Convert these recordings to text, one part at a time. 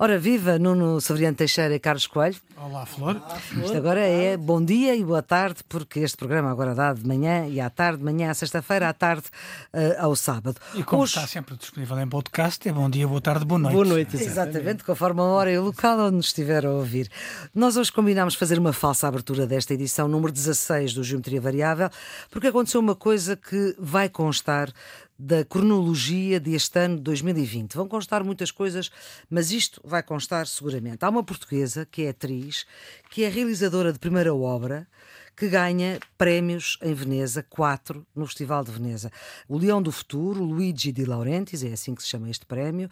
Ora, viva Nuno Severiano Teixeira e Carlos Coelho. Olá, Flor. Olá, Flor. Isto agora é bom dia e boa tarde, porque este programa agora dá de manhã e à tarde, de manhã à sexta-feira, à tarde uh, ao sábado. E como Hoje... está sempre disponível em podcast, é bom dia, boa tarde, boa noite. Boa noite, exatamente, exatamente conforme a hora e o local onde nos estiver a ouvir. Nós hoje combinámos fazer uma falsa abertura desta edição, número 16 do Geometria Variável, porque aconteceu uma coisa que vai constar da cronologia deste ano de 2020. Vão constar muitas coisas, mas isto vai constar seguramente. Há uma portuguesa que é atriz, que é realizadora de primeira obra, que ganha prémios em Veneza, quatro no Festival de Veneza. O Leão do Futuro, Luigi Di Laurentiis, é assim que se chama este prémio,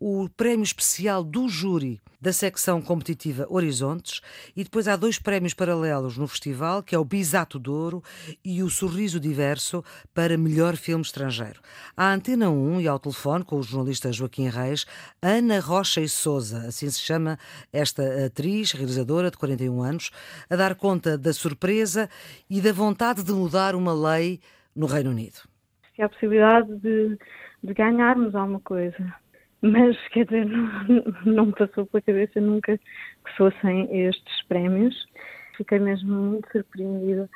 o prémio especial do júri da secção competitiva Horizontes e depois há dois prémios paralelos no festival, que é o Bisato Douro e o Sorriso Diverso para melhor filme estrangeiro. À Antena 1 e ao telefone com o jornalista Joaquim Reis, Ana Rocha e Souza, assim se chama esta atriz, realizadora de 41 anos, a dar conta da surpresa e da vontade de mudar uma lei no Reino Unido. É a possibilidade de, de ganharmos alguma coisa mas quer dizer, não, não me passou pela cabeça nunca que fossem estes prémios. Fiquei mesmo muito surpreendida,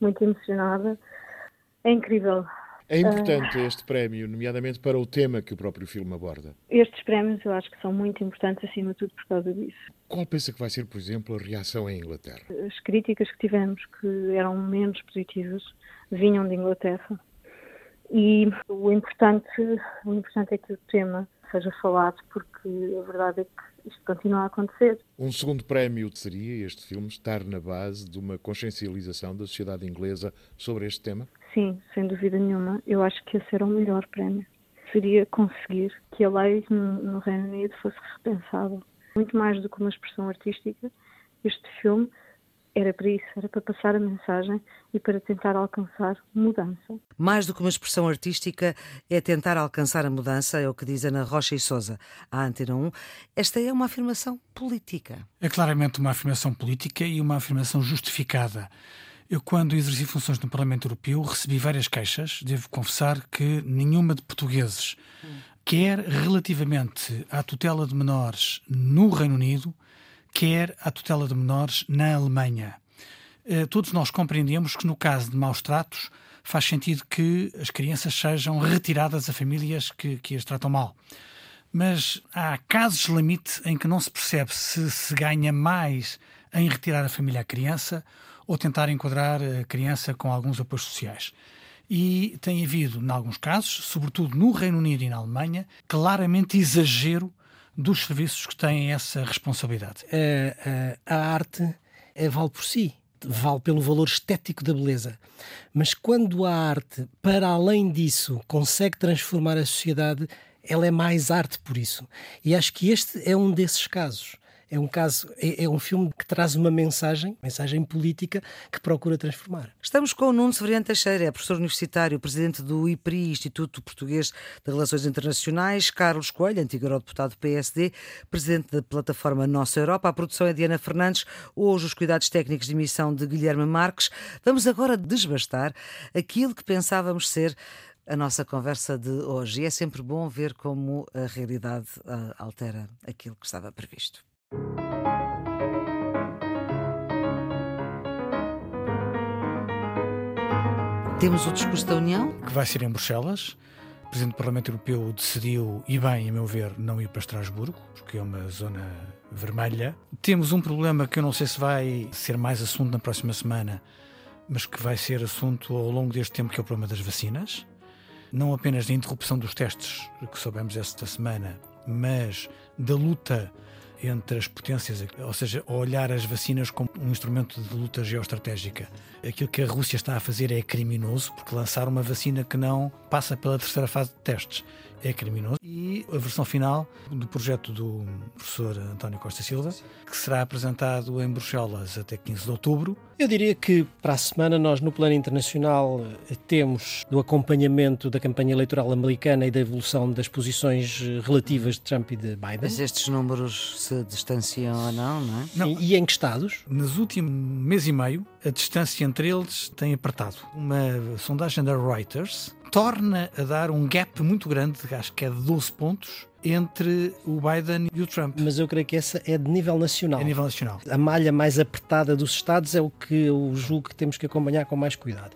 muito emocionada. É incrível. É importante uh, este prémio, nomeadamente para o tema que o próprio filme aborda. Estes prémios eu acho que são muito importantes, acima de tudo, por causa disso. Qual pensa que vai ser, por exemplo, a reação em Inglaterra? As críticas que tivemos, que eram menos positivas, vinham de Inglaterra. E o importante, o importante é que o tema seja falado, porque a verdade é que isto continua a acontecer. Um segundo prémio seria este filme estar na base de uma consciencialização da sociedade inglesa sobre este tema? Sim, sem dúvida nenhuma. Eu acho que esse era o melhor prémio. Seria conseguir que a lei no Reino Unido fosse repensada. Muito mais do que uma expressão artística, este filme era para isso, era para passar a mensagem e para tentar alcançar mudança. Mais do que uma expressão artística, é tentar alcançar a mudança, é o que diz Ana Rocha e Souza, à Antena 1. Esta é uma afirmação política. É claramente uma afirmação política e uma afirmação justificada. Eu, quando exerci funções no Parlamento Europeu, recebi várias queixas. Devo confessar que nenhuma de portugueses, quer relativamente à tutela de menores no Reino Unido, quer a tutela de menores na Alemanha. Eh, todos nós compreendemos que, no caso de maus tratos, faz sentido que as crianças sejam retiradas a famílias que, que as tratam mal. Mas há casos limite em que não se percebe se se ganha mais em retirar a família à criança ou tentar enquadrar a criança com alguns apoios sociais. E tem havido, em alguns casos, sobretudo no Reino Unido e na Alemanha, claramente exagero dos serviços que têm essa responsabilidade? A, a, a arte é, vale por si, vale pelo valor estético da beleza. Mas quando a arte, para além disso, consegue transformar a sociedade, ela é mais arte por isso. E acho que este é um desses casos é um caso, é, é, um filme que traz uma mensagem, mensagem política, que procura transformar. Estamos com o Nuno Severiano Teixeira, é professor universitário, presidente do IPRI, Instituto Português de Relações Internacionais, Carlos Coelho, antigo eurodeputado do PSD, presidente da plataforma Nossa Europa. A produção é Diana Fernandes, hoje os cuidados técnicos de emissão de Guilherme Marques. Vamos agora desbastar aquilo que pensávamos ser a nossa conversa de hoje. E é sempre bom ver como a realidade uh, altera aquilo que estava previsto. Temos o discurso da União? Que vai ser em Bruxelas. O Presidente do Parlamento Europeu decidiu, e bem, a meu ver, não ir para Estrasburgo, porque é uma zona vermelha. Temos um problema que eu não sei se vai ser mais assunto na próxima semana, mas que vai ser assunto ao longo deste tempo, que é o problema das vacinas. Não apenas da interrupção dos testes, que soubemos esta semana, mas da luta entre as potências, ou seja, olhar as vacinas como um instrumento de luta geoestratégica. Aquilo que a Rússia está a fazer é criminoso, porque lançar uma vacina que não passa pela terceira fase de testes é criminoso. E a versão final do projeto do professor António Costa Silva, que será apresentado em Bruxelas até 15 de outubro. Eu diria que para a semana nós, no plano internacional, temos do acompanhamento da campanha eleitoral americana e da evolução das posições relativas de Trump e de Biden. Mas estes números se distanciam ou não, não é? Não. E, e em que estados? Nos últimos mês e meio, a distância entre eles tem apertado. Uma sondagem da Reuters torna a dar um gap muito grande, acho que é de 12 pontos, entre o Biden e o Trump. Mas eu creio que essa é de nível nacional. É nível nacional. A malha mais apertada dos Estados é o que eu julgo que temos que acompanhar com mais cuidado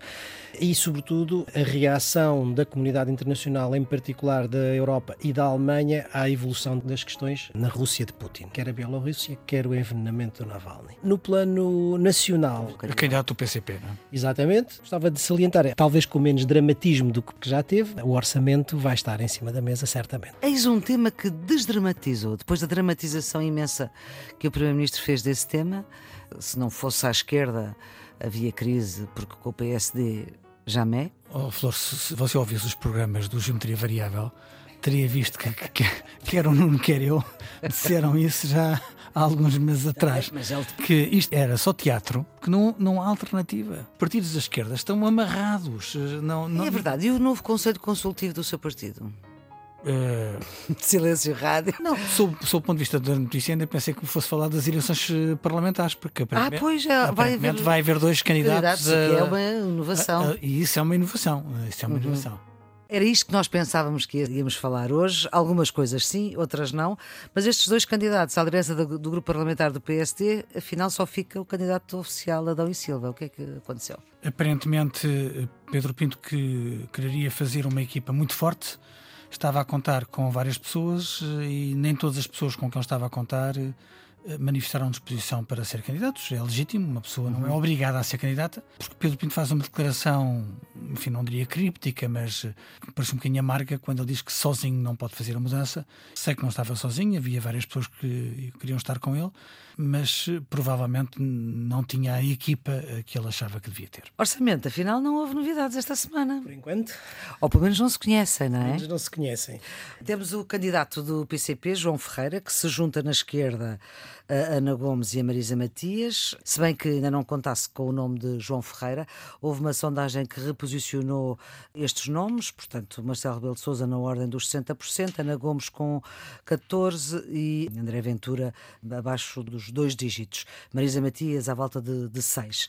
e, sobretudo, a reação da comunidade internacional, em particular da Europa e da Alemanha, à evolução das questões na Rússia de Putin, quer a Bielorrússia, quer o envenenamento do Navalny. No plano nacional. O candidato do PCP, não é? Exatamente. Gostava de salientar, talvez com menos dramatismo do que já teve, o orçamento vai estar em cima da mesa, certamente. Eis um tema que desdramatizou. Depois da dramatização imensa que o Primeiro-Ministro fez desse tema, se não fosse à esquerda havia crise porque com o PSD jamais. Oh, Flor, se você ouvisse os programas do Geometria Variável, teria visto que, que, que quer o Nuno, quer eu, disseram isso já há alguns meses atrás. Que isto era só teatro, que não, não há alternativa. Partidos da esquerda estão amarrados. Não, não... É verdade. E o novo Conselho Consultivo do seu partido? Uh... Silêncio rádio. Não, sob, sob o ponto de vista da notícia, ainda pensei que fosse falar das eleições eh, parlamentares, porque ah, pois, é, vai, haver, vai haver dois candidatos. candidatos a, que é uma inovação. A, a, e isso é uma inovação. Isso é uma uhum. inovação. Era isto que nós pensávamos que íamos falar hoje. Algumas coisas sim, outras não. Mas estes dois candidatos à liderança do, do grupo parlamentar do PSD, afinal só fica o candidato oficial Adão e Silva. O que é que aconteceu? Aparentemente, Pedro Pinto que quereria fazer uma equipa muito forte estava a contar com várias pessoas eh, e nem todas as pessoas com quem ele estava a contar eh, manifestaram disposição para ser candidatos. É legítimo, uma pessoa não é uhum. obrigada a ser candidata, porque Pedro Pinto faz uma declaração, enfim, não diria críptica, mas eh, parece um bocadinho amarga quando ele diz que sozinho não pode fazer a mudança. Sei que não estava sozinho, havia várias pessoas que queriam estar com ele, mas eh, provavelmente não tinha a equipa eh, que ele achava que devia ter. Orçamento, afinal, não houve novidades esta semana. Por enquanto. Ou pelo menos não se conhecem, não é? Pelo menos não se conhecem. Temos o candidato do PCP, João Ferreira, que se junta na esquerda a Ana Gomes e a Marisa Matias, se bem que ainda não contasse com o nome de João Ferreira, houve uma sondagem que reposicionou estes nomes, portanto, Marcelo Rebelo de Sousa na ordem dos 60%, Ana Gomes com 14% e André Ventura abaixo dos dois dígitos, Marisa Matias à volta de, de 6%.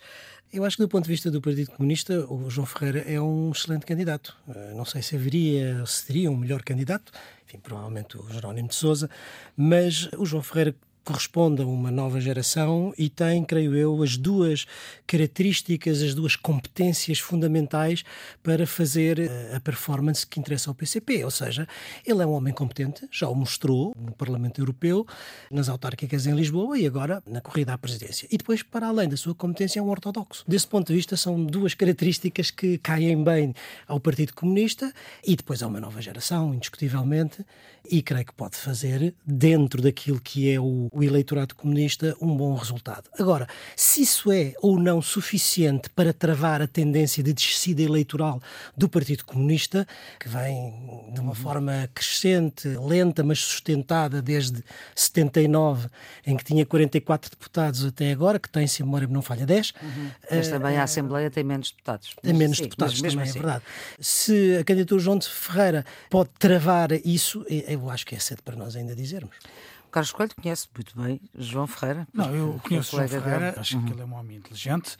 Eu acho que, do ponto de vista do Partido Comunista, o João Ferreira é um excelente candidato. Eh, não sei se haveria, se teria um melhor candidato, enfim, provavelmente o Jerónimo de Souza, mas o João Ferreira corresponde a uma nova geração e tem, creio eu, as duas características, as duas competências fundamentais para fazer eh, a performance que interessa ao PCP. Ou seja, ele é um homem competente, já o mostrou no Parlamento Europeu, nas autárquicas em Lisboa e agora na corrida à presidência. E depois, para além da sua competência, é um ortodoxo. Desse ponto de vista, são duas características que caem bem ao Partido Comunista e depois há uma nova geração, indiscutivelmente, e creio que pode fazer, dentro daquilo que é o o eleitorado comunista um bom resultado. Agora, se isso é ou não suficiente para travar a tendência de descida eleitoral do Partido Comunista, que vem de uma forma crescente, lenta, mas sustentada desde 79, em que tinha 44 deputados até agora, que tem, se a memória não falha, 10. Uhum. Mas também a Assembleia tem menos deputados. Tem menos Sim, deputados, também é assim. é verdade. Se a candidatura João de Ferreira pode travar isso, eu acho que é cedo para nós ainda dizermos. Carlos Coelho conhece muito bem João Ferreira. Não, eu conheço João Ferreira, acho uhum. que ele é um homem inteligente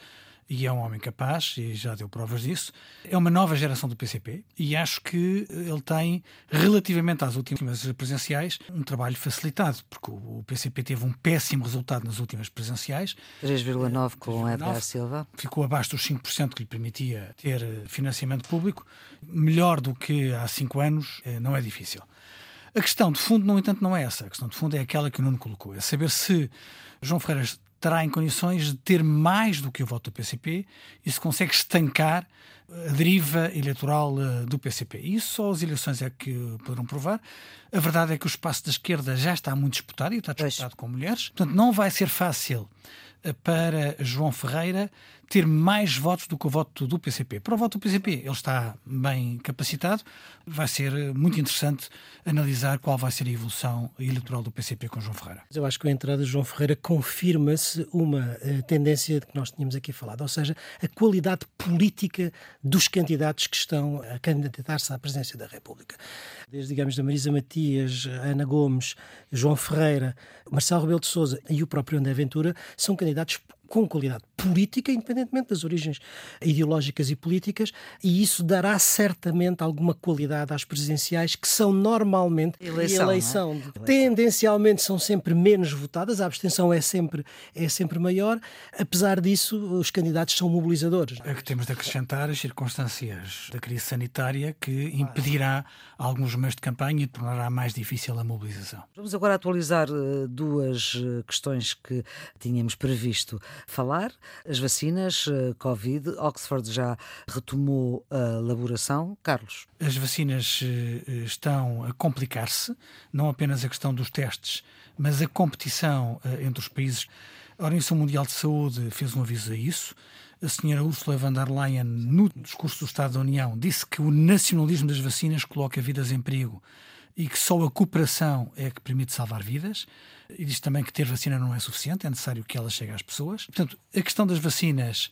e é um homem capaz, e já deu provas disso. É uma nova geração do PCP e acho que ele tem, relativamente às últimas presenciais, um trabalho facilitado, porque o PCP teve um péssimo resultado nas últimas presenciais. 3,9% com Edgar Silva. Ficou abaixo dos 5% que lhe permitia ter financiamento público. Melhor do que há cinco anos, eh, não é difícil. A questão de fundo, no entanto, não é essa. A questão de fundo é aquela que o Nuno colocou: é saber se João Ferreira estará em condições de ter mais do que o voto do PCP e se consegue estancar a deriva eleitoral eh, do PCP. Isso só as eleições é que poderão provar. A verdade é que o espaço da esquerda já está muito disputado e está disputado com mulheres. Portanto, não vai ser fácil eh, para João Ferreira ter mais votos do que o voto do PCP. Para o voto do PCP, ele está bem capacitado. Vai ser muito interessante analisar qual vai ser a evolução eleitoral do PCP com João Ferreira. Eu acho que a entrada de João Ferreira confirma-se uma uh, tendência que nós tínhamos aqui falado, ou seja, a qualidade política dos candidatos que estão a candidatar-se à presidência da República. Desde, digamos, da Marisa Matias, Ana Gomes, João Ferreira, Marcelo Rebelo de Sousa e o próprio André Ventura, são candidatos com qualidade política, independentemente das origens ideológicas e políticas, e isso dará certamente alguma qualidade às presidenciais, que são normalmente eleição, eleição, é? tendencialmente são sempre menos votadas, a abstenção é sempre, é sempre maior. Apesar disso, os candidatos são mobilizadores. É que temos de acrescentar as circunstâncias da crise sanitária que impedirá alguns meses de campanha e tornará mais difícil a mobilização. Vamos agora atualizar uh, duas uh, questões que tínhamos previsto falar. As vacinas, uh, Covid, Oxford já retomou a elaboração. Carlos. As vacinas estão a complicar-se, não apenas a questão dos testes, mas a competição entre os países. A Organização Mundial de Saúde fez um aviso a isso. A senhora Ursula von der Leyen, no discurso do Estado da União, disse que o nacionalismo das vacinas coloca vidas em perigo e que só a cooperação é que permite salvar vidas. E diz também que ter vacina não é suficiente, é necessário que ela chegue às pessoas. Portanto, a questão das vacinas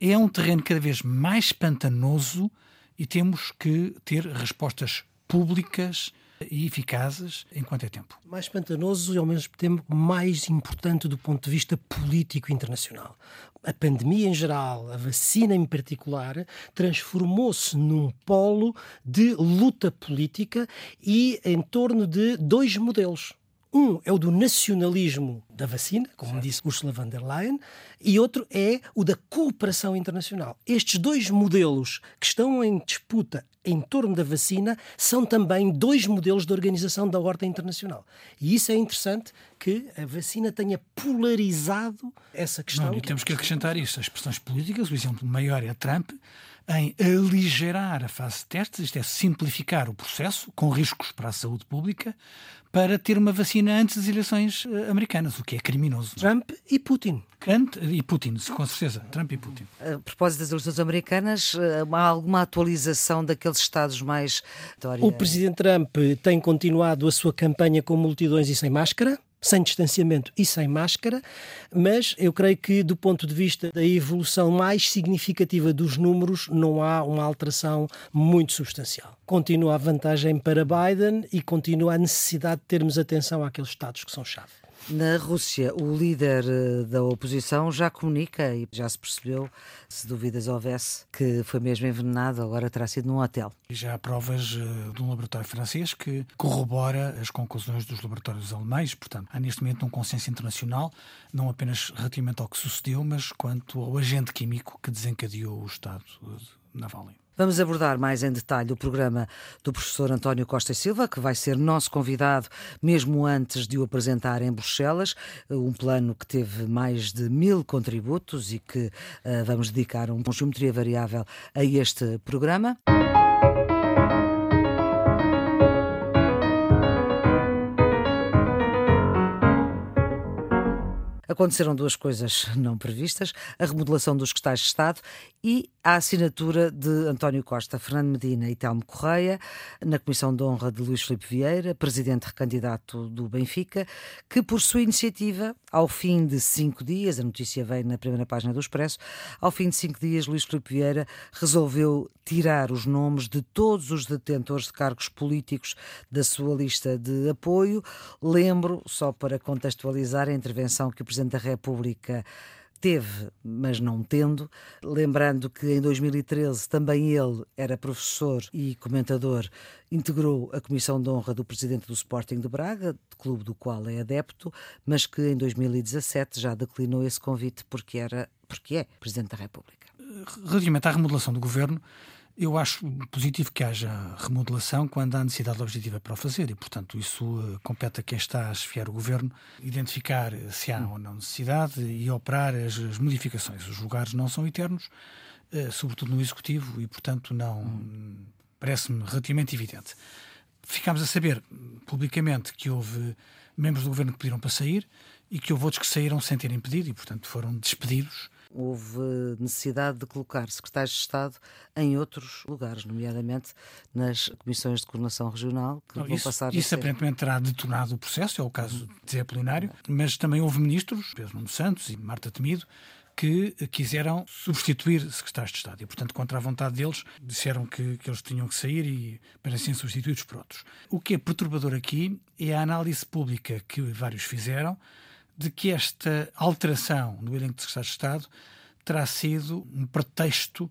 é um terreno cada vez mais pantanoso e temos que ter respostas públicas e eficazes enquanto é tempo. Mais pantanoso e ao mesmo tempo mais importante do ponto de vista político internacional. A pandemia em geral, a vacina em particular, transformou-se num polo de luta política e em torno de dois modelos um é o do nacionalismo da vacina, como certo. disse Ursula von der Leyen, e outro é o da cooperação internacional. Estes dois modelos que estão em disputa em torno da vacina são também dois modelos de organização da ordem internacional. E isso é interessante que a vacina tenha polarizado essa questão. Não, e temos que acrescentar isso. As pressões políticas, o exemplo maior é Trump, em aligerar a fase de testes, isto é, simplificar o processo, com riscos para a saúde pública, para ter uma vacina antes das eleições eh, americanas, o que é criminoso. Trump e Putin. Trump e Putin, com certeza. Trump e Putin. A propósito das eleições americanas, eh, há alguma atualização daqueles estados mais. O presidente Trump tem continuado a sua campanha com multidões e sem máscara sem distanciamento e sem máscara, mas eu creio que, do ponto de vista da evolução mais significativa dos números, não há uma alteração muito substancial. Continua a vantagem para Biden e continua a necessidade de termos atenção àqueles Estados que são chave. Na Rússia, o líder eh, da oposição já comunica e já se percebeu, se dúvidas houvesse, que foi mesmo envenenado, agora terá sido num hotel. Já há provas uh, de um laboratório francês que corrobora as conclusões dos laboratórios alemães. Portanto, há neste momento um consenso internacional, não apenas relativamente ao que sucedeu, mas quanto ao agente químico que desencadeou o estado de Navalny. Vamos abordar mais em detalhe o programa do professor António Costa Silva, que vai ser nosso convidado mesmo antes de o apresentar em Bruxelas. Um plano que teve mais de mil contributos e que uh, vamos dedicar um geometria variável a este programa. Aconteceram duas coisas não previstas: a remodelação dos cristais de Estado e a assinatura de António Costa, Fernando Medina e Telmo Correia na Comissão de Honra de Luís Filipe Vieira, presidente recandidato do Benfica, que por sua iniciativa, ao fim de cinco dias, a notícia veio na primeira página do Expresso, ao fim de cinco dias, Luís Filipe Vieira resolveu tirar os nomes de todos os detentores de cargos políticos da sua lista de apoio. Lembro, só para contextualizar, a intervenção que o Presidente da República teve, mas não tendo, lembrando que em 2013 também ele era professor e comentador, integrou a Comissão de Honra do Presidente do Sporting de Braga, clube do qual é adepto, mas que em 2017 já declinou esse convite porque era porque é Presidente da República. Relativamente à remodelação do governo, eu acho positivo que haja remodelação quando há necessidade objetiva para o fazer e, portanto, isso uh, compete a quem está a chefiar o governo identificar se há ou não necessidade e operar as, as modificações. Os lugares não são eternos, uh, sobretudo no executivo, e, portanto, não hum. parece-me relativamente evidente. Ficámos a saber publicamente que houve membros do governo que pediram para sair e que houve outros que saíram sem terem pedido e, portanto, foram despedidos houve necessidade de colocar secretários de Estado em outros lugares, nomeadamente nas comissões de coordenação regional, que Não, vão isso, passar Isso a ser... aparentemente terá detonado o processo, é o caso de Apolinário, mas também houve ministros, Pedro Nuno Santos e Marta Temido, que quiseram substituir secretários de Estado e, portanto, contra a vontade deles, disseram que, que eles tinham que sair e para serem substituídos por outros. O que é perturbador aqui é a análise pública que vários fizeram de que esta alteração do elenco de secretários de Estado terá sido um pretexto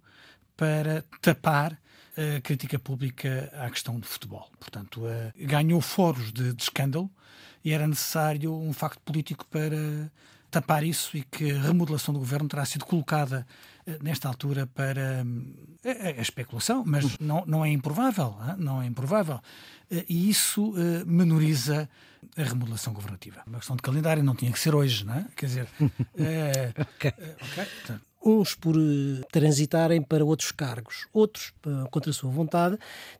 para tapar a crítica pública à questão do futebol. Portanto, ganhou foros de, de escândalo e era necessário um facto político para tapar isso e que a remodelação do governo terá sido colocada eh, nesta altura para eh, a, especulação, mas não, não é improvável, não é improvável. Eh, e isso menoriza a remodelação governativa. Uma questão de calendário não tinha que ser hoje, não é? Quer dizer, é, okay. Okay uns por transitarem para outros cargos, outros contra a sua vontade.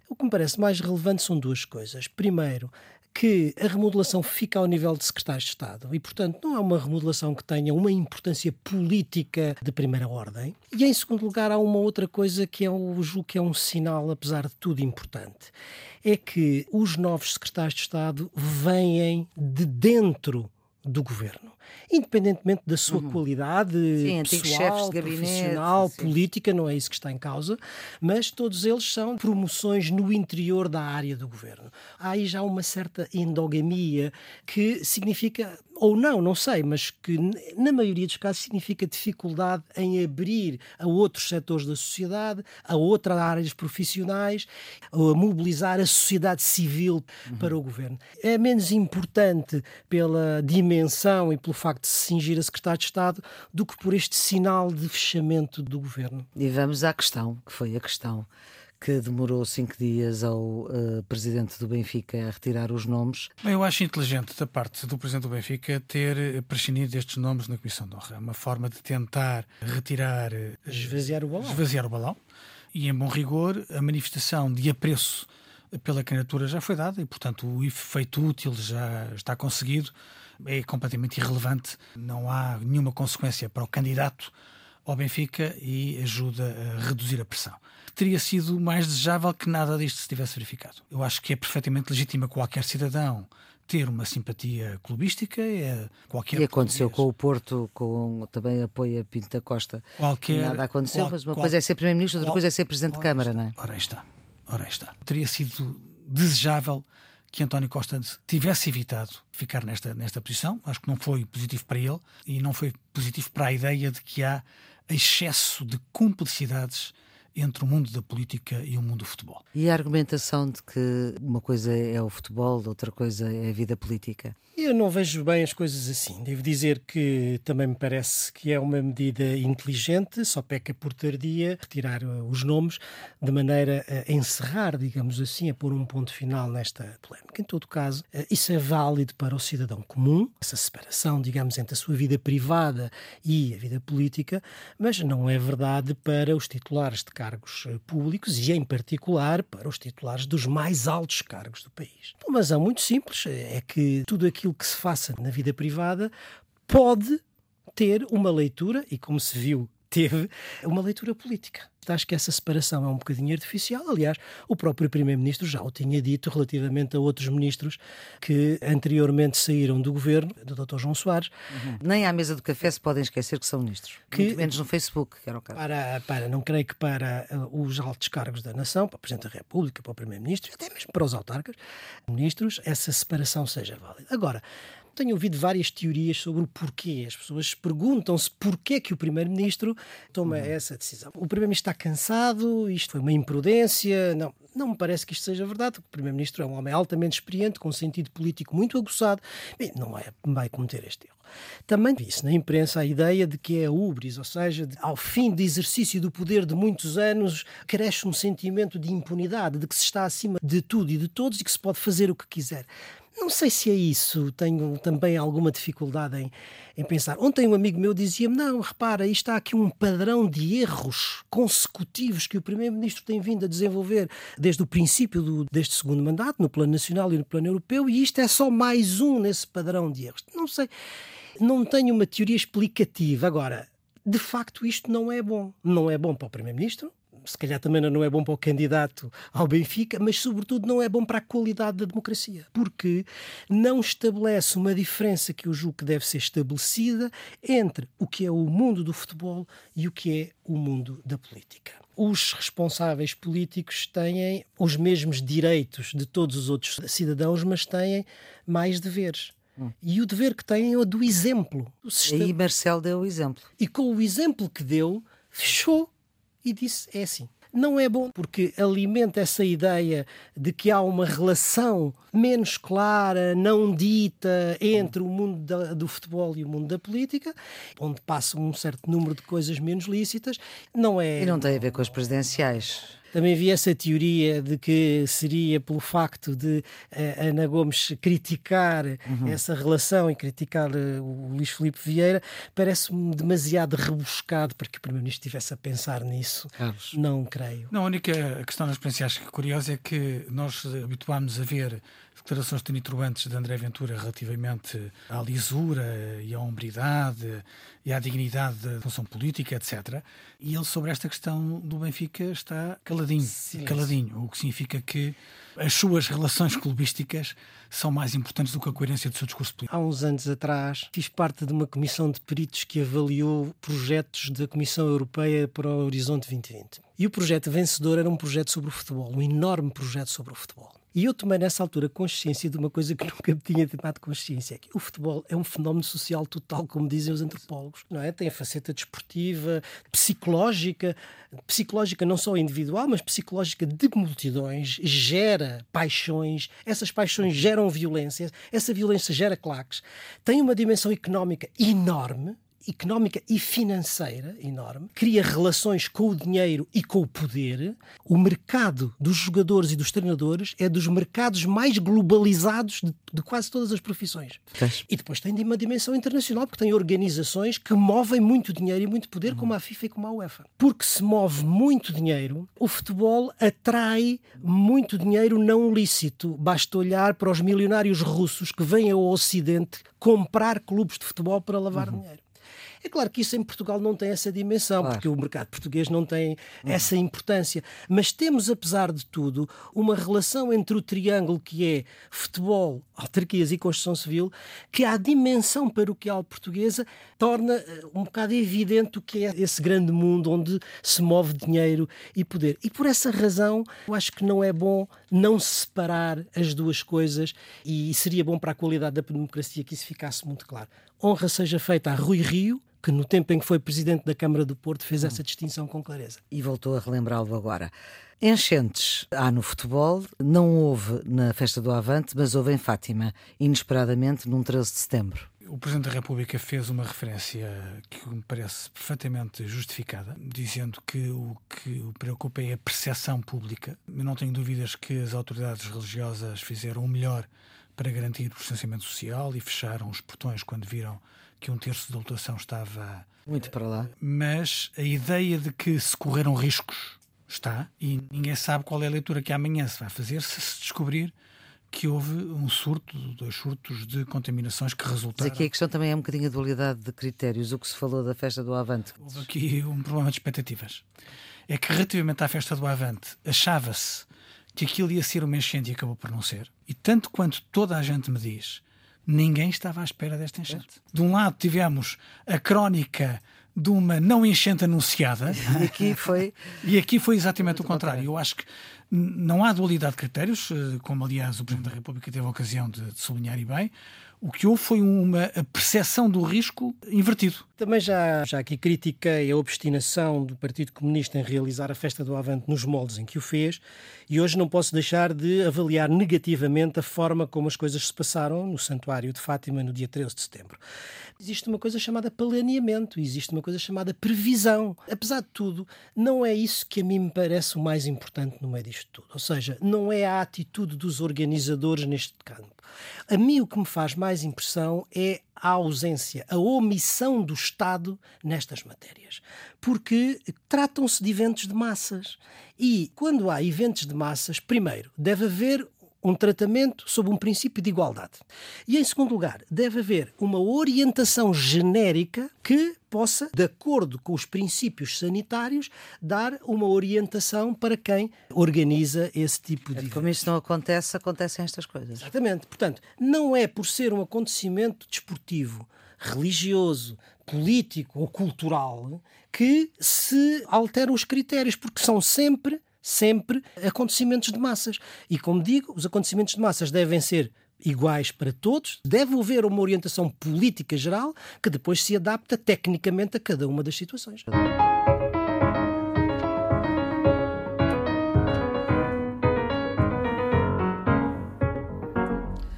O que me parece mais relevante são duas coisas. Primeiro, que a remodelação fica ao nível de secretários de Estado e, portanto, não é uma remodelação que tenha uma importância política de primeira ordem. E, em segundo lugar, há uma outra coisa que é, o, julgo que é um sinal, apesar de tudo, importante. É que os novos secretários de Estado vêm de dentro do governo independentemente da sua uhum. qualidade sim, pessoal, profissional, sim. política, não é isso que está em causa, mas todos eles são promoções no interior da área do governo. Há aí já uma certa endogamia que significa ou não, não sei, mas que na maioria dos casos significa dificuldade em abrir a outros setores da sociedade, a outras áreas profissionais, ou a mobilizar a sociedade civil uhum. para o governo. É menos importante pela dimensão e pelo facto de se cingir a secretário de Estado do que por este sinal de fechamento do governo. E vamos à questão, que foi a questão que demorou cinco dias ao uh, presidente do Benfica a retirar os nomes. Bem, eu acho inteligente da parte do presidente do Benfica ter prescindido destes nomes na Comissão de Honra. É uma forma de tentar retirar. Uh, esvaziar o balão. Esvaziar o balão. E, em bom rigor, a manifestação de apreço pela candidatura já foi dada e, portanto, o efeito útil já está conseguido. É completamente irrelevante. Não há nenhuma consequência para o candidato ao Benfica e ajuda a reduzir a pressão. Teria sido mais desejável que nada disto se tivesse verificado. Eu acho que é perfeitamente legítima qualquer cidadão ter uma simpatia clubística. É qualquer e aconteceu português. com o Porto, com também apoio a Pinto da Costa. Qualquer, Nada aconteceu, qual, mas uma qual, coisa é ser Primeiro-Ministro, outra qual, coisa é ser Presidente de Câmara, não é? Ora está, ora está. Teria sido desejável que António Costa tivesse evitado ficar nesta, nesta posição. Acho que não foi positivo para ele e não foi positivo para a ideia de que há excesso de cumplicidades entre o mundo da política e o mundo do futebol. E a argumentação de que uma coisa é o futebol, outra coisa é a vida política? Eu não vejo bem as coisas assim. Devo dizer que também me parece que é uma medida inteligente, só peca por tardia, retirar uh, os nomes, de maneira a encerrar, digamos assim, a pôr um ponto final nesta polémica. Em todo caso, uh, isso é válido para o cidadão comum, essa separação, digamos, entre a sua vida privada e a vida política, mas não é verdade para os titulares de cargos uh, públicos e, em particular, para os titulares dos mais altos cargos do país. Uma razão muito simples é que tudo aquilo que se faça na vida privada pode ter uma leitura, e como se viu, teve uma leitura política. Acho que essa separação é um bocadinho artificial. Aliás, o próprio Primeiro-Ministro já o tinha dito relativamente a outros ministros que anteriormente saíram do governo, do Dr. João Soares. Uhum. Nem à mesa do café se podem esquecer que são ministros. Que, Muito menos no Facebook, que era o caso. Para, para, não creio que para uh, os altos cargos da nação, para o Presidente da República, para o Primeiro-Ministro, até mesmo para os autarcas, ministros, essa separação seja válida. Agora, tenho ouvido várias teorias sobre o porquê. As pessoas perguntam-se porquê que o Primeiro-Ministro toma uhum. essa decisão. O Primeiro-Ministro está cansado, isto foi uma imprudência. Não, não me parece que isto seja verdade. O Primeiro-Ministro é um homem altamente experiente, com um sentido político muito aguçado. Bem, não é, vai cometer este erro. Também disse na imprensa a ideia de que é a ubris, ou seja, de, ao fim de exercício do poder de muitos anos, cresce um sentimento de impunidade, de que se está acima de tudo e de todos e que se pode fazer o que quiser. Não sei se é isso, tenho também alguma dificuldade em, em pensar. Ontem um amigo meu dizia-me: não, repara, isto há aqui um padrão de erros consecutivos que o Primeiro-Ministro tem vindo a desenvolver desde o princípio do, deste segundo mandato, no plano nacional e no plano europeu, e isto é só mais um nesse padrão de erros. Não sei, não tenho uma teoria explicativa. Agora, de facto, isto não é bom. Não é bom para o Primeiro-Ministro, se calhar também não é bom para o candidato ao Benfica, mas sobretudo não é bom para a qualidade da democracia, porque não estabelece uma diferença que eu julgo que deve ser estabelecida entre o que é o mundo do futebol e o que é o mundo da política. Os responsáveis políticos têm os mesmos direitos de todos os outros cidadãos, mas têm mais deveres Hum. E o dever que têm é o do exemplo. O sistema... E Marcel deu o exemplo. E com o exemplo que deu, fechou e disse: é assim não é bom porque alimenta essa ideia de que há uma relação menos clara, não dita entre o mundo da, do futebol e o mundo da política, onde passa um certo número de coisas menos lícitas. Não é. E não tem a ver com as presidenciais. Também vi essa teoria de que seria pelo facto de uh, Ana Gomes criticar uhum. essa relação e criticar uh, o Luís Filipe Vieira. Parece-me demasiado rebuscado para que o Primeiro-Ministro estivesse a pensar nisso. Carlos. Não creio. Não, a única questão experienciais que é curiosa é que nós habituámos a ver declarações tonitruantes de André Ventura relativamente à lisura e à hombridade e à dignidade da função política, etc. E ele, sobre esta questão do Benfica, está caladinho. Caladinho, o que significa que as suas relações clubísticas são mais importantes do que a coerência do seu discurso político. Há uns anos atrás, fiz parte de uma comissão de peritos que avaliou projetos da Comissão Europeia para o Horizonte 2020. E o projeto vencedor era um projeto sobre o futebol, um enorme projeto sobre o futebol. E eu tomei nessa altura consciência de uma coisa que nunca tinha tomado consciência, que o futebol é um fenómeno social total, como dizem os antropólogos, não é? Tem a faceta desportiva, psicológica, psicológica não só individual, mas psicológica de multidões, gera paixões, essas paixões geram violência, essa violência gera claques, tem uma dimensão económica enorme, económica e financeira enorme, cria relações com o dinheiro e com o poder. O mercado dos jogadores e dos treinadores é dos mercados mais globalizados de, de quase todas as profissões. E depois tem uma dimensão internacional, porque tem organizações que movem muito dinheiro e muito poder, uhum. como a FIFA e como a UEFA. Porque se move muito dinheiro, o futebol atrai muito dinheiro não lícito. Basta olhar para os milionários russos que vêm ao Ocidente comprar clubes de futebol para lavar uhum. dinheiro. É claro que isso em Portugal não tem essa dimensão, claro. porque o mercado português não tem uhum. essa importância. Mas temos, apesar de tudo, uma relação entre o triângulo que é futebol, autarquias e construção civil, que a dimensão paroquial portuguesa torna eh, um bocado evidente o que é esse grande mundo onde se move dinheiro e poder. E por essa razão, eu acho que não é bom não separar as duas coisas e seria bom para a qualidade da democracia que isso ficasse muito claro. Honra seja feita a Rui Rio, que no tempo em que foi presidente da Câmara do Porto fez essa distinção com clareza. E voltou a relembrá-lo agora. Enchentes há no futebol, não houve na Festa do Avante, mas houve em Fátima, inesperadamente, num 13 de setembro. O Presidente da República fez uma referência que me parece perfeitamente justificada, dizendo que o que o preocupa é a percepção pública. Eu não tenho dúvidas que as autoridades religiosas fizeram o melhor para garantir o distanciamento social e fecharam os portões quando viram que um terço da lotação estava. Muito para lá. Mas a ideia de que se correram riscos está, e ninguém sabe qual é a leitura que amanhã se vai fazer se se descobrir que houve um surto, dois surtos de contaminações que resultaram. Mas aqui a questão também é um bocadinho a dualidade de critérios, o que se falou da festa do Avante. Houve aqui um problema de expectativas. É que relativamente à festa do Avante, achava-se que aquilo ia ser uma enchente e acabou por não ser. E tanto quanto toda a gente me diz ninguém estava à espera desta enchente. De um lado tivemos a crónica de uma não enchente anunciada. E aqui foi, e aqui foi exatamente o contrário. Eu acho que não há dualidade de critérios, eh, como aliás o Presidente da República teve a ocasião de, sublinhar e bem. O que houve foi uma percepção do risco invertido. Também já, já aqui critiquei a obstinação do Partido Comunista em realizar a festa do Avante nos moldes em que o fez e hoje não posso deixar de avaliar negativamente a forma como as coisas se passaram no Santuário de Fátima no dia 13 de setembro. Existe uma coisa chamada planeamento, existe uma coisa chamada previsão. Apesar de tudo, não é isso que a mim me parece o mais importante no meio disto tudo. Ou seja, não é a atitude dos organizadores neste campo. A mim o que me faz mais impressão é a ausência, a omissão do Estado nestas matérias. Porque tratam-se de eventos de massas. E quando há eventos de massas, primeiro, deve haver um tratamento sob um princípio de igualdade. E, em segundo lugar, deve haver uma orientação genérica que possa, de acordo com os princípios sanitários, dar uma orientação para quem organiza esse tipo de. Como isto não acontece, acontecem estas coisas. Exatamente. Portanto, não é por ser um acontecimento desportivo, religioso, político ou cultural que se alteram os critérios, porque são sempre sempre acontecimentos de massas. E como digo, os acontecimentos de massas devem ser iguais para todos, deve haver uma orientação política geral que depois se adapta tecnicamente a cada uma das situações.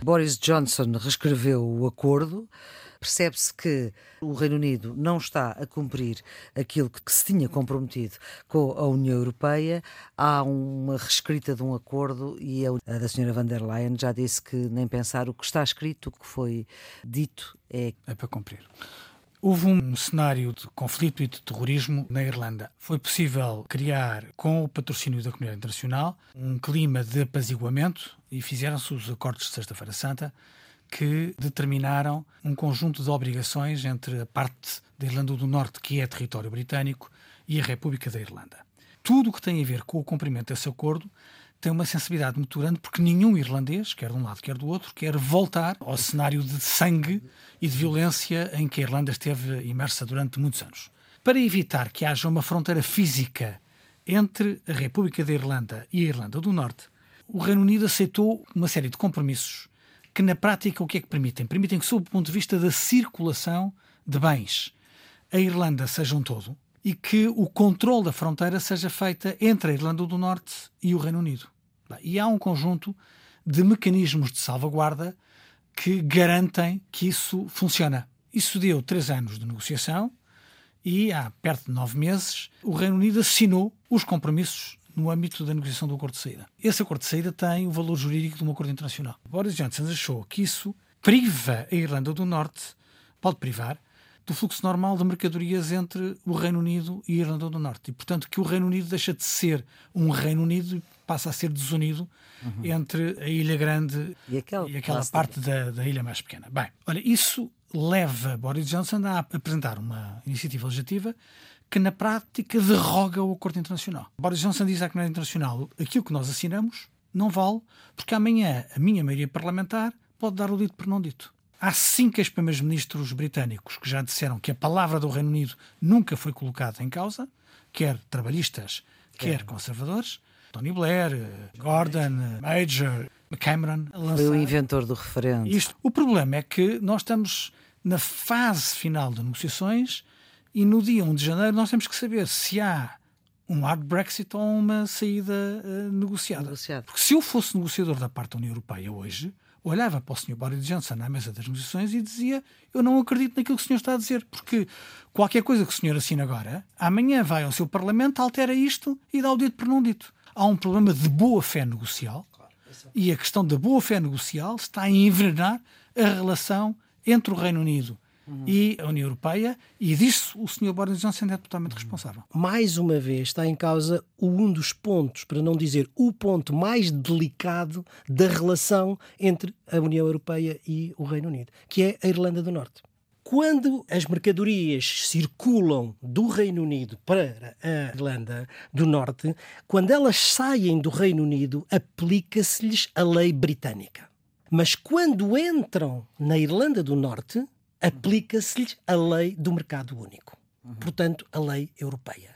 Boris Johnson reescreveu o acordo. Percebe-se que o Reino Unido não está a cumprir aquilo que se tinha comprometido com a União Europeia. Há uma reescrita de um acordo e a da senhora van der Leyen já disse que nem pensar o que está escrito, o que foi dito é. É para cumprir. Houve um cenário de conflito e de terrorismo na Irlanda. Foi possível criar, com o patrocínio da comunidade internacional, um clima de apaziguamento e fizeram-se os acordos de Sexta-feira Santa que determinaram um conjunto de obrigações entre a parte da Irlanda do Norte, que é território britânico, e a República da Irlanda. Tudo o que tem a ver com o cumprimento desse acordo tem uma sensibilidade muito grande porque nenhum irlandês, quer de um lado, quer do outro, quer voltar ao cenário de sangue e de violência em que a Irlanda esteve imersa durante muitos anos. Para evitar que haja uma fronteira física entre a República da Irlanda e a Irlanda do Norte, o Reino Unido aceitou uma série de compromissos que, na prática, o que é que permitem? Permitem que, sob o ponto de vista da circulação de bens, a Irlanda seja um todo e que o controle da fronteira seja feita entre a Irlanda do Norte e o Reino Unido. E há um conjunto de mecanismos de salvaguarda que garantem que isso funciona. Isso deu três anos de negociação e há perto de nove meses o Reino Unido assinou os compromissos no âmbito da negociação do acordo de saída. Esse acordo de saída tem o valor jurídico de um acordo internacional. Boris Johnson achou que isso priva a Irlanda do Norte, pode privar, do fluxo normal de mercadorias entre o Reino Unido e a Irlanda do Norte. E, portanto, que o Reino Unido deixa de ser um Reino Unido e passa a ser desunido uhum. entre a Ilha Grande e, aquele e aquela parte da, da, ilha mais pequena. Bem, olha, isso leva Boris Johnson a apresentar uma iniciativa legislativa que, na prática, derroga o acordo internacional. Boris Johnson diz à comunidade internacional aquilo que nós assinamos não vale, porque amanhã a minha maioria parlamentar pode dar o dito por não dito. Há cinco ex-primeiros ministros britânicos que já disseram que a palavra do Reino Unido nunca foi colocada em causa, quer trabalhistas, quer conservadores. Tony Blair, Gordon, Major, Cameron. Foi o inventor do referendo. Isto. O problema é que nós estamos na fase final de negociações e no dia 1 de janeiro nós temos que saber se há um hard Brexit ou uma saída uh, negociada. Negociado. Porque se eu fosse negociador da parte da União Europeia hoje, olhava para o Sr. Boris Johnson na mesa das negociações e dizia: Eu não acredito naquilo que o senhor está a dizer, porque qualquer coisa que o senhor assina agora, amanhã vai ao seu Parlamento, altera isto e dá o dito por não dito. Há um problema de boa fé negocial e a questão da boa fé negocial está a envenenar a relação entre o Reino Unido uhum. e a União Europeia, e disso o Sr. Boris Johnson é totalmente uhum. responsável. Mais uma vez está em causa um dos pontos, para não dizer o ponto mais delicado da relação entre a União Europeia e o Reino Unido, que é a Irlanda do Norte. Quando as mercadorias circulam do Reino Unido para a Irlanda do Norte, quando elas saem do Reino Unido, aplica-se-lhes a lei britânica. Mas quando entram na Irlanda do Norte, aplica-se-lhes a lei do mercado único. Uhum. Portanto, a lei europeia.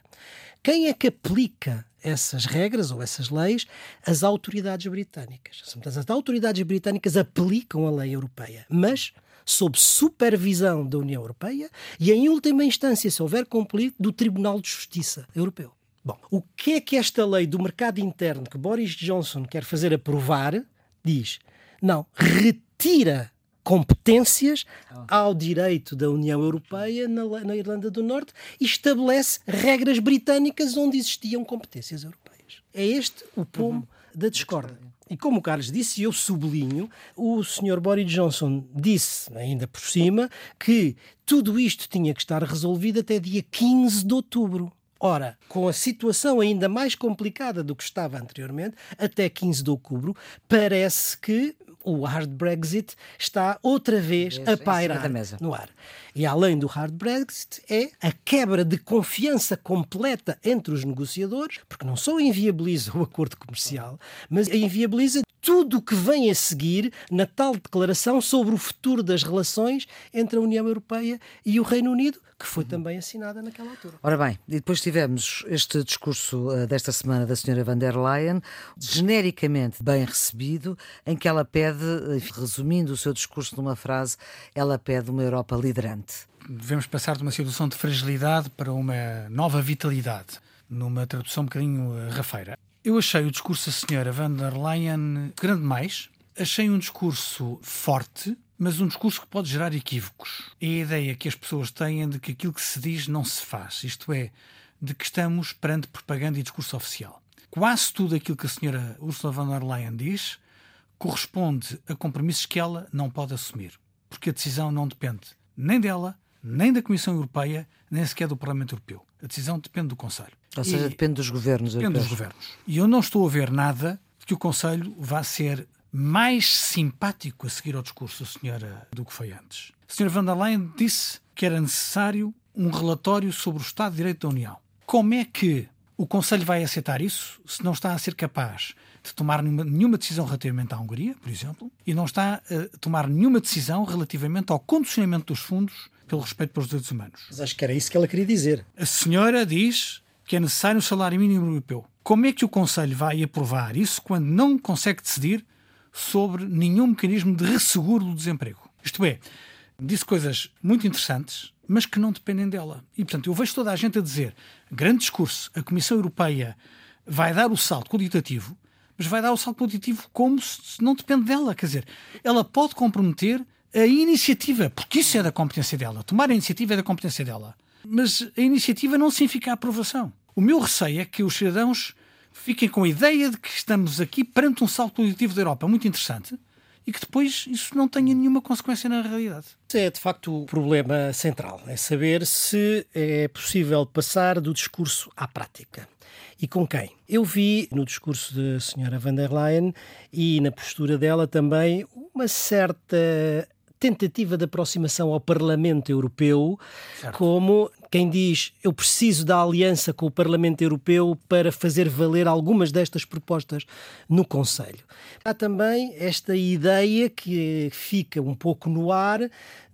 Quem é que aplica essas regras ou essas leis? As autoridades britânicas. As autoridades britânicas aplicam a lei europeia, mas sob supervisão da União Europeia e, em última instância, se houver conflito, do Tribunal de Justiça Europeu. Bom, o que é que esta lei do mercado interno que Boris Johnson quer fazer aprovar diz? Não, retira competências ao direito da União Europeia na, na, Irlanda do Norte e estabelece regras britânicas onde existiam competências europeias. É este o pomo uhum. da discórdia. E como o Carlos disse, eu sublinho, o Sr. Boris Johnson disse, ainda por cima, que tudo isto tinha que estar resolvido até dia 15 de outubro. Ora, com a situação ainda mais complicada do que estava anteriormente, até 15 de outubro, parece que o hard Brexit está outra vez a pairar no ar. E além do hard Brexit, é a quebra de confiança completa entre os negociadores, porque não só inviabiliza o acordo comercial, mas inviabiliza tudo o que vem a seguir na tal declaração sobre o futuro das relações entre a União Europeia e o Reino Unido, que foi também assinada naquela altura. Ora bem, e depois tivemos este discurso uh, desta semana da senhora van der Leyen, genericamente bem recebido, em que ela pede, resumindo o seu discurso numa frase, ela pede uma Europa liderante. Devemos passar de uma situação de fragilidade para uma nova vitalidade, numa tradução um bocadinho uh, rafeira. Eu achei o discurso da senhora van der Leyen grande demais, achei um discurso forte, mas um discurso que pode gerar equívocos. É a ideia que as pessoas têm de que aquilo que se diz não se faz, isto é, de que estamos perante propaganda e discurso oficial. Quase tudo aquilo que a senhora Ursula von der Leyen diz corresponde a compromissos que ela não pode assumir, porque a decisão não depende nem dela, nem da Comissão Europeia, nem sequer do Parlamento Europeu. A decisão depende do Conselho. Ou seja, e depende dos governos Depende dos governos. E eu não estou a ver nada de que o Conselho vá ser mais simpático a seguir ao discurso da senhora do que foi antes. A senhora van der Leyen disse que era necessário um relatório sobre o Estado de Direito da União. Como é que o Conselho vai aceitar isso se não está a ser capaz de tomar nenhuma, nenhuma decisão relativamente à Hungria, por exemplo, e não está a tomar nenhuma decisão relativamente ao condicionamento dos fundos pelo respeito pelos direitos humanos? Mas acho que era isso que ela queria dizer. A senhora diz que é necessário um salário mínimo europeu. Como é que o Conselho vai aprovar isso quando não consegue decidir sobre nenhum mecanismo de resseguro do desemprego. Isto é, disse coisas muito interessantes, mas que não dependem dela. E, portanto, eu vejo toda a gente a dizer, grande discurso, a Comissão Europeia vai dar o salto qualitativo, mas vai dar o salto qualitativo como se não depende dela. Quer dizer, ela pode comprometer a iniciativa, porque isso é da competência dela. Tomar a iniciativa é da competência dela. Mas a iniciativa não significa a aprovação. O meu receio é que os cidadãos fiquem com a ideia de que estamos aqui perante um salto positivo da Europa muito interessante e que depois isso não tenha nenhuma consequência na realidade. Esse é de facto o problema central, é saber se é possível passar do discurso à prática. E com quem? Eu vi no discurso da senhora van der Leyen e na postura dela também uma certa tentativa de aproximação ao Parlamento Europeu, certo. como quem diz eu preciso da aliança com o Parlamento Europeu para fazer valer algumas destas propostas no Conselho. Há também esta ideia que fica um pouco no ar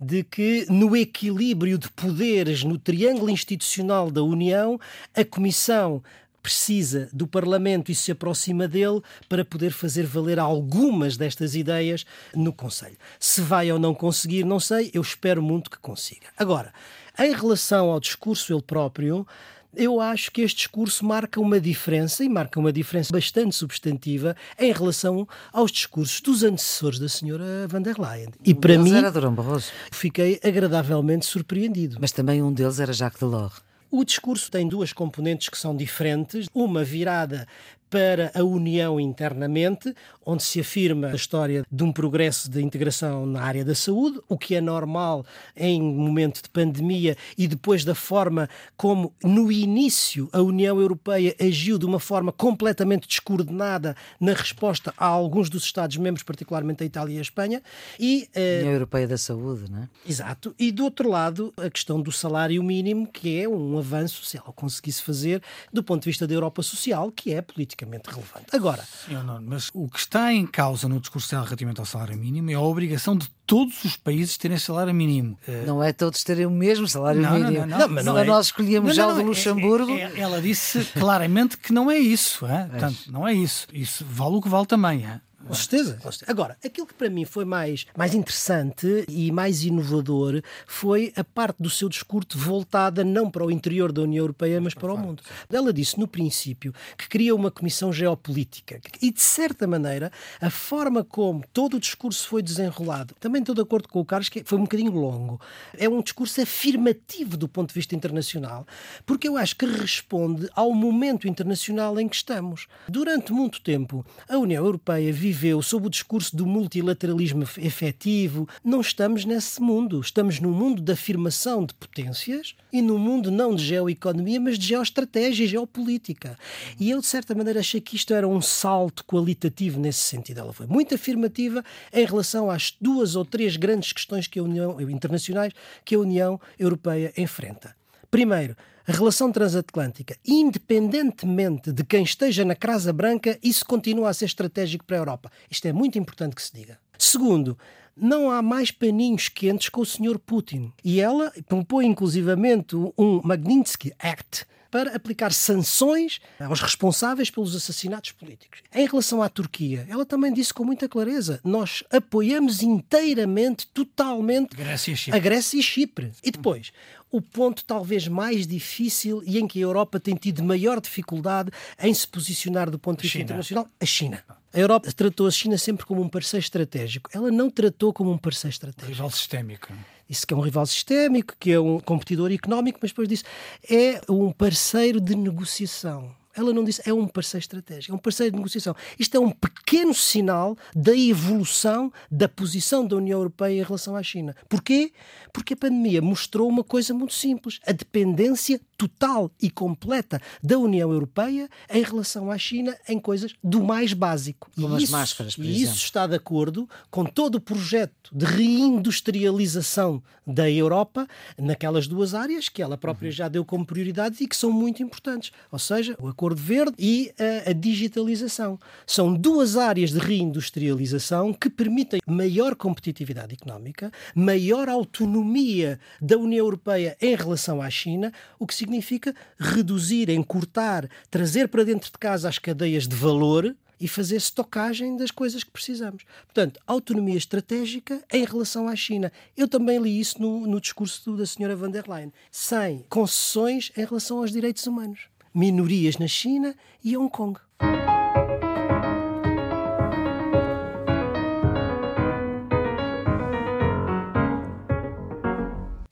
de que no equilíbrio de poderes no triângulo institucional da União, a Comissão precisa do Parlamento e se aproxima dele para poder fazer valer algumas destas ideias no Conselho. Se vai ou não conseguir, não sei, eu espero muito que consiga. Agora, em relação ao discurso ele próprio, eu acho que este discurso marca uma diferença e marca uma diferença bastante substantiva em relação aos discursos dos antecessores da senhora van der Leyen. E um para mim, era Durão Barroso. fiquei agradavelmente surpreendido. Mas também um deles era Jacques Delors. O discurso tem duas componentes que são diferentes. Uma virada para a União internamente, onde se afirma a história de um progresso de integração na área da saúde, o que é normal em momento de pandemia e depois da forma como no início a União Europeia agiu de uma forma completamente descoordenada na resposta a alguns dos Estados-membros, particularmente a Itália e a Espanha. E, uh... União Europeia da Saúde, não é? Exato. E do outro lado, a questão do salário mínimo, que é um avanço, se ela conseguisse fazer, do ponto de vista da Europa social, que é política politicamente relevante. Agora. Não, mas o que está em causa no discurso dela relativamente ao salário mínimo é a obrigação de todos os países terem salário mínimo. Eh, não é todos terem o mesmo salário não, mínimo. Não, não, não, mas não é... nós escolhemos já o de é, Luxemburgo. É, é, ela disse claramente que não é isso. É? Portanto, não é isso. Isso vale o que vale também. É? Com certeza. Agora, aquilo que para mim foi mais, mais interessante e mais inovador foi a parte do seu discurso voltada não para o interior da União Europeia, mas para o mundo. Ela disse, no princípio, que queria uma comissão geopolítica. E, de certa maneira, a forma como todo o discurso foi desenrolado, também estou de acordo com o Carlos, que foi um bocadinho longo, é um discurso afirmativo do ponto de vista internacional, porque eu acho que responde ao momento internacional em que estamos. Durante muito tempo, a União Europeia vive viveu sob o discurso do multilateralismo efetivo, não estamos nesse mundo. Estamos num mundo de afirmação de potências e num mundo não de geoeconomia, mas de geoestratégia e geopolítica. E eu, de certa maneira, achei que isto era um salto qualitativo nesse sentido. Ela foi muito afirmativa em relação às duas ou três grandes questões que a União, internacionais que a União Europeia enfrenta. Primeiro, a relação transatlântica, independentemente de quem esteja na Casa Branca, isso continua a ser estratégico para a Europa. Isto é muito importante que se diga. Segundo, não há mais paninhos quentes com o Sr. Putin. E ela propõe inclusivamente um Magnitsky Act para aplicar sanções aos responsáveis pelos assassinatos políticos. Em relação à Turquia, ela também disse com muita clareza: nós apoiamos inteiramente, totalmente Grécia a Grécia e Chipre. E depois, o ponto talvez mais difícil e em que a Europa tem tido maior dificuldade em se posicionar do ponto de vista China. internacional, a China. A Europa tratou a China sempre como um parceiro estratégico. Ela não tratou como um parceiro estratégico Rival sistémico. Disse que é um rival sistémico, que é um competidor económico, mas depois disse é um parceiro de negociação. Ela não disse é um parceiro estratégico, é um parceiro de negociação. Isto é um pequeno sinal da evolução da posição da União Europeia em relação à China. Porquê? Porque a pandemia mostrou uma coisa muito simples: a dependência total e completa da União Europeia em relação à China em coisas do mais básico. Como e as isso, máscaras, por e exemplo. isso está de acordo com todo o projeto de reindustrialização da Europa naquelas duas áreas que ela própria já deu como prioridades e que são muito importantes, ou seja, o Acordo Verde e a, a digitalização. São duas áreas de reindustrialização que permitem maior competitividade económica, maior autonomia da União Europeia em relação à China, o que significa reduzir, encurtar, trazer para dentro de casa as cadeias de valor e fazer estocagem das coisas que precisamos. Portanto, autonomia estratégica em relação à China. Eu também li isso no, no discurso da senhora van der Leyen. Sem concessões em relação aos direitos humanos. Minorias na China e Hong Kong.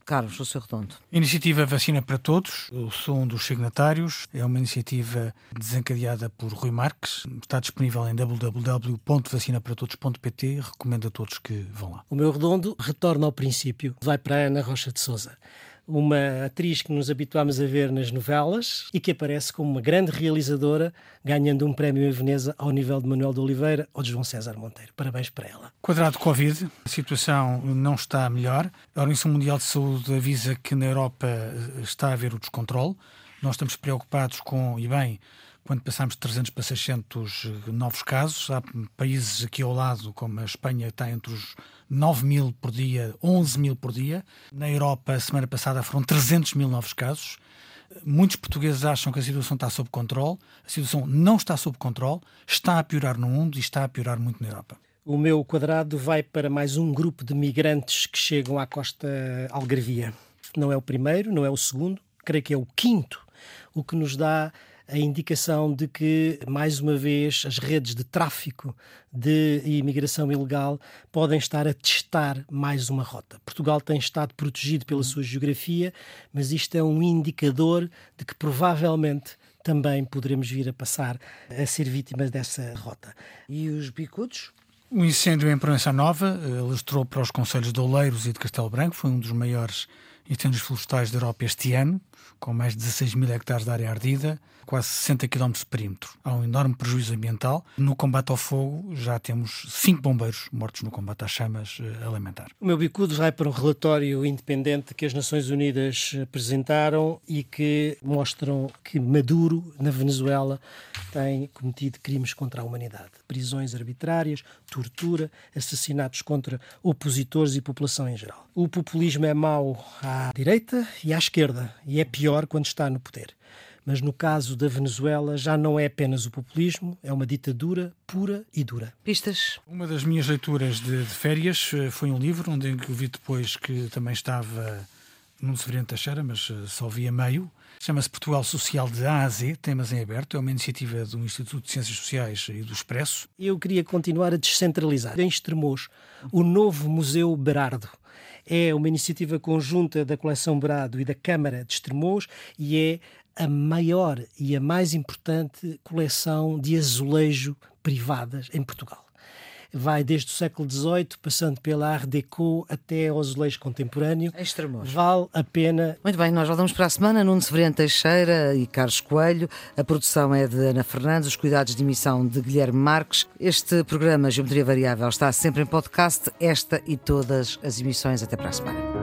Carlos, o seu redondo. Iniciativa Vacina para Todos, eu sou um dos signatários. É uma iniciativa desencadeada por Rui Marques. Está disponível em www.vacinaparatodos.pt. Recomendo a todos que vão lá. O meu redondo retorna ao princípio. Vai para a Ana Rocha de Souza. Uma atriz que nos habituámos a ver nas novelas e que aparece como uma grande realizadora, ganhando um prémio em Veneza ao nível de Manuel de Oliveira ou de João César Monteiro. Parabéns para ela. Quadrado Covid, a situação não está melhor. A Organização Mundial de Saúde avisa que na Europa está a haver o descontrole. Nós estamos preocupados com, e bem, quando passamos de 300 para 600 novos casos. Há países aqui ao lado, como a Espanha, está entre os 9 mil por dia, 11 mil por dia. Na Europa, a semana passada, foram 300 mil novos casos. Muitos portugueses acham que a situação está sob controle. A situação não está sob controle, está a piorar no mundo e está a piorar muito na Europa. O meu quadrado vai para mais um grupo de migrantes que chegam à costa algarvia. Não é o primeiro, não é o segundo, creio que é o quinto, o que nos dá a indicação de que, mais uma vez, as redes de tráfico de imigração ilegal podem estar a testar mais uma rota. Portugal tem estado protegido pela sua geografia, mas isto é um indicador de que provavelmente também poderemos vir a passar a ser vítimas dessa rota. E os bicudos? O incêndio em Proença Nova eh, alastrou para os conselhos de Oleiros e de Castelo Branco. Foi um dos maiores incêndios florestais da Europa este ano, com mais de 16 mil hectares de área ardida, quase 60 km de perímetro. Há um enorme prejuízo ambiental. No combate ao fogo, já temos cinco bombeiros mortos no combate às chamas eh, a lamentar. O meu bicudo vai para um relatório independente que as Nações Unidas apresentaram e que mostram que Maduro, na Venezuela, tem cometido crimes contra a humanidade. Prisões arbitrárias, tortura, assassinatos contra opositores e população em geral. O populismo é mau à direita e à esquerda e é pior quando está no poder. Mas no caso da Venezuela já não é apenas o populismo, é uma ditadura pura e dura. Pistas? Uma das minhas leituras de, de férias eh, foi um livro onde eu vi depois que também estava num Severino Teixeira, mas eh, só vi a meio. Chama-se Portugal Social de A a Z, temas em aberto. É uma iniciativa do Instituto de Ciências Sociais e do Expresso. Eu queria continuar a descentralizar. Em Estremoz, o novo Museu Berardo. É uma iniciativa conjunta da Coleção Berardo e da Câmara de Estremoz e é a maior e a mais importante coleção de azulejo privadas em Portugal. Vai desde o século XVIII, passando pela Art Deco até ao azulejo contemporâneo. Extremos. Vale a pena. Muito bem, nós voltamos para a semana. Nuno Severiano Teixeira e Carlos Coelho. A produção é de Ana Fernandes, os cuidados de emissão de Guilherme Marques. Este programa Geometria Variável está sempre em podcast, esta e todas as emissões. Até para a semana.